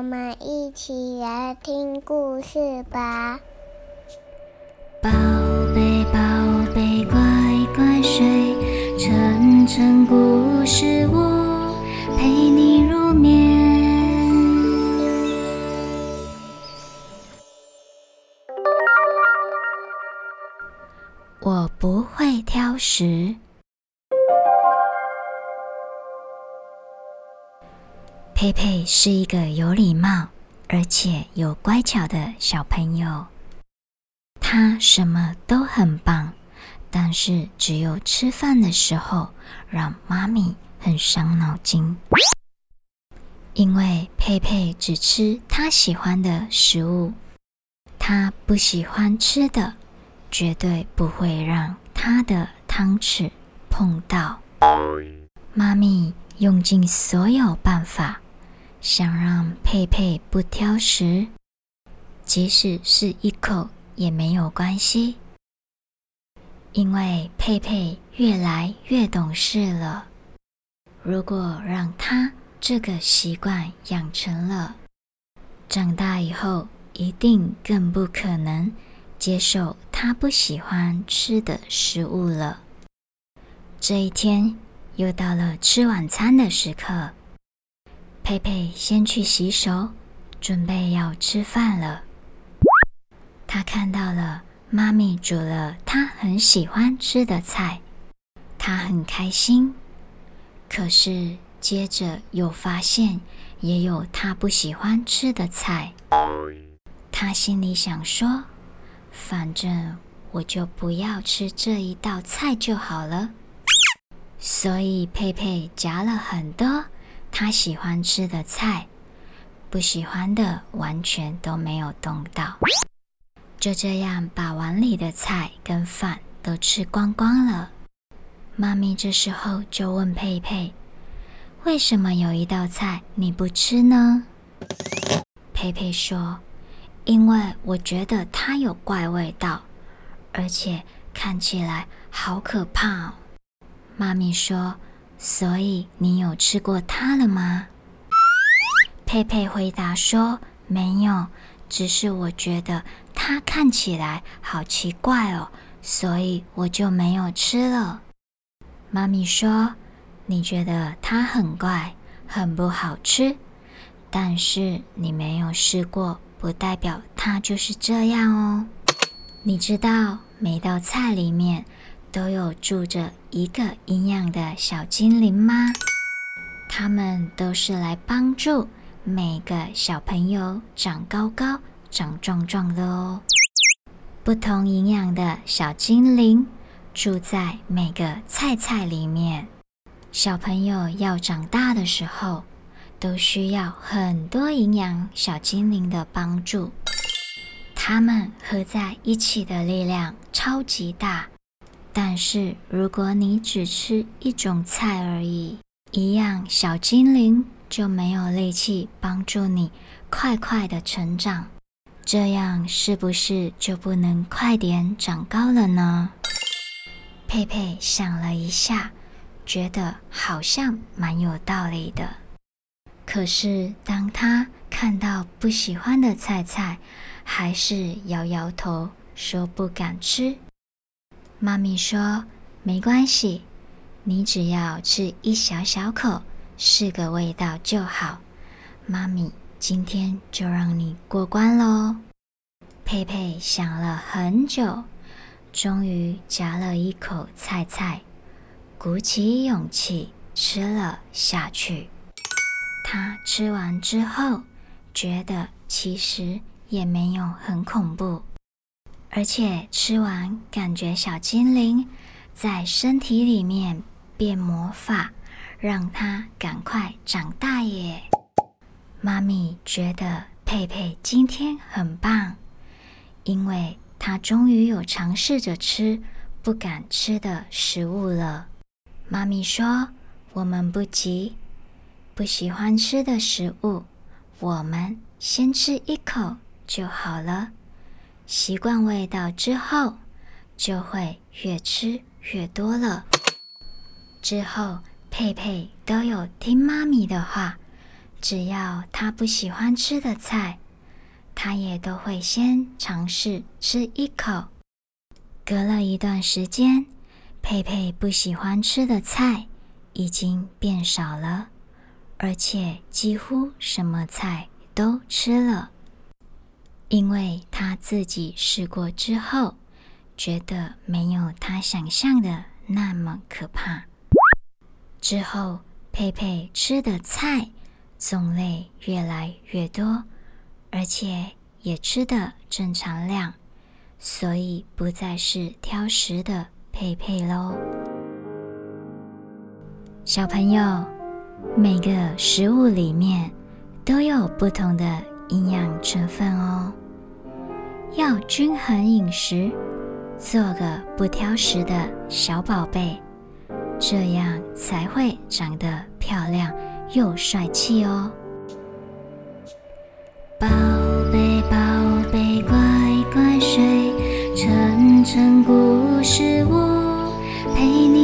我们一起来听故事吧。宝贝，宝贝，乖乖睡，晨晨故事屋陪你入眠。我不会挑食。佩佩是一个有礼貌而且有乖巧的小朋友。他什么都很棒，但是只有吃饭的时候让妈咪很伤脑筋。因为佩佩只吃他喜欢的食物，他不喜欢吃的绝对不会让他的汤匙碰到。妈咪用尽所有办法。想让佩佩不挑食，即使是一口也没有关系，因为佩佩越来越懂事了。如果让他这个习惯养成了，长大以后一定更不可能接受他不喜欢吃的食物了。这一天又到了吃晚餐的时刻。佩佩先去洗手，准备要吃饭了。他看到了妈咪煮了他很喜欢吃的菜，他很开心。可是接着又发现也有他不喜欢吃的菜。他心里想说：“反正我就不要吃这一道菜就好了。”所以佩佩夹了很多。他喜欢吃的菜，不喜欢的完全都没有动到，就这样把碗里的菜跟饭都吃光光了。妈咪这时候就问佩佩：“为什么有一道菜你不吃呢？”佩佩说：“因为我觉得它有怪味道，而且看起来好可怕。”哦。”妈咪说。所以你有吃过它了吗？佩佩回答说：“没有，只是我觉得它看起来好奇怪哦，所以我就没有吃了。”妈咪说：“你觉得它很怪，很不好吃，但是你没有试过，不代表它就是这样哦。你知道每道菜里面。”都有住着一个营养的小精灵吗？他们都是来帮助每个小朋友长高高、长壮壮的哦。不同营养的小精灵住在每个菜菜里面。小朋友要长大的时候，都需要很多营养小精灵的帮助。他们合在一起的力量超级大。但是，如果你只吃一种菜而已，一样小精灵就没有力气帮助你快快的成长，这样是不是就不能快点长高了呢？佩佩想了一下，觉得好像蛮有道理的。可是，当他看到不喜欢的菜菜，还是摇摇头说不敢吃。妈咪说：“没关系，你只要吃一小小口，试个味道就好。妈咪今天就让你过关喽。”佩佩想了很久，终于夹了一口菜菜，鼓起勇气吃了下去。他吃完之后，觉得其实也没有很恐怖。而且吃完，感觉小精灵在身体里面变魔法，让它赶快长大耶！妈咪觉得佩佩今天很棒，因为他终于有尝试着吃不敢吃的食物了。妈咪说：“我们不急，不喜欢吃的食物，我们先吃一口就好了。”习惯味道之后，就会越吃越多了。之后，佩佩都有听妈咪的话，只要他不喜欢吃的菜，他也都会先尝试吃一口。隔了一段时间，佩佩不喜欢吃的菜已经变少了，而且几乎什么菜都吃了，因为他自己试过之后，觉得没有他想象的那么可怕。之后，佩佩吃的菜种类越来越多，而且也吃的正常量，所以不再是挑食的佩佩喽。小朋友，每个食物里面都有不同的营养成分哦，要均衡饮食，做个不挑食的小宝贝。这样才会长得漂亮又帅气哦！宝贝，宝贝，乖乖睡，晨晨故事屋陪你。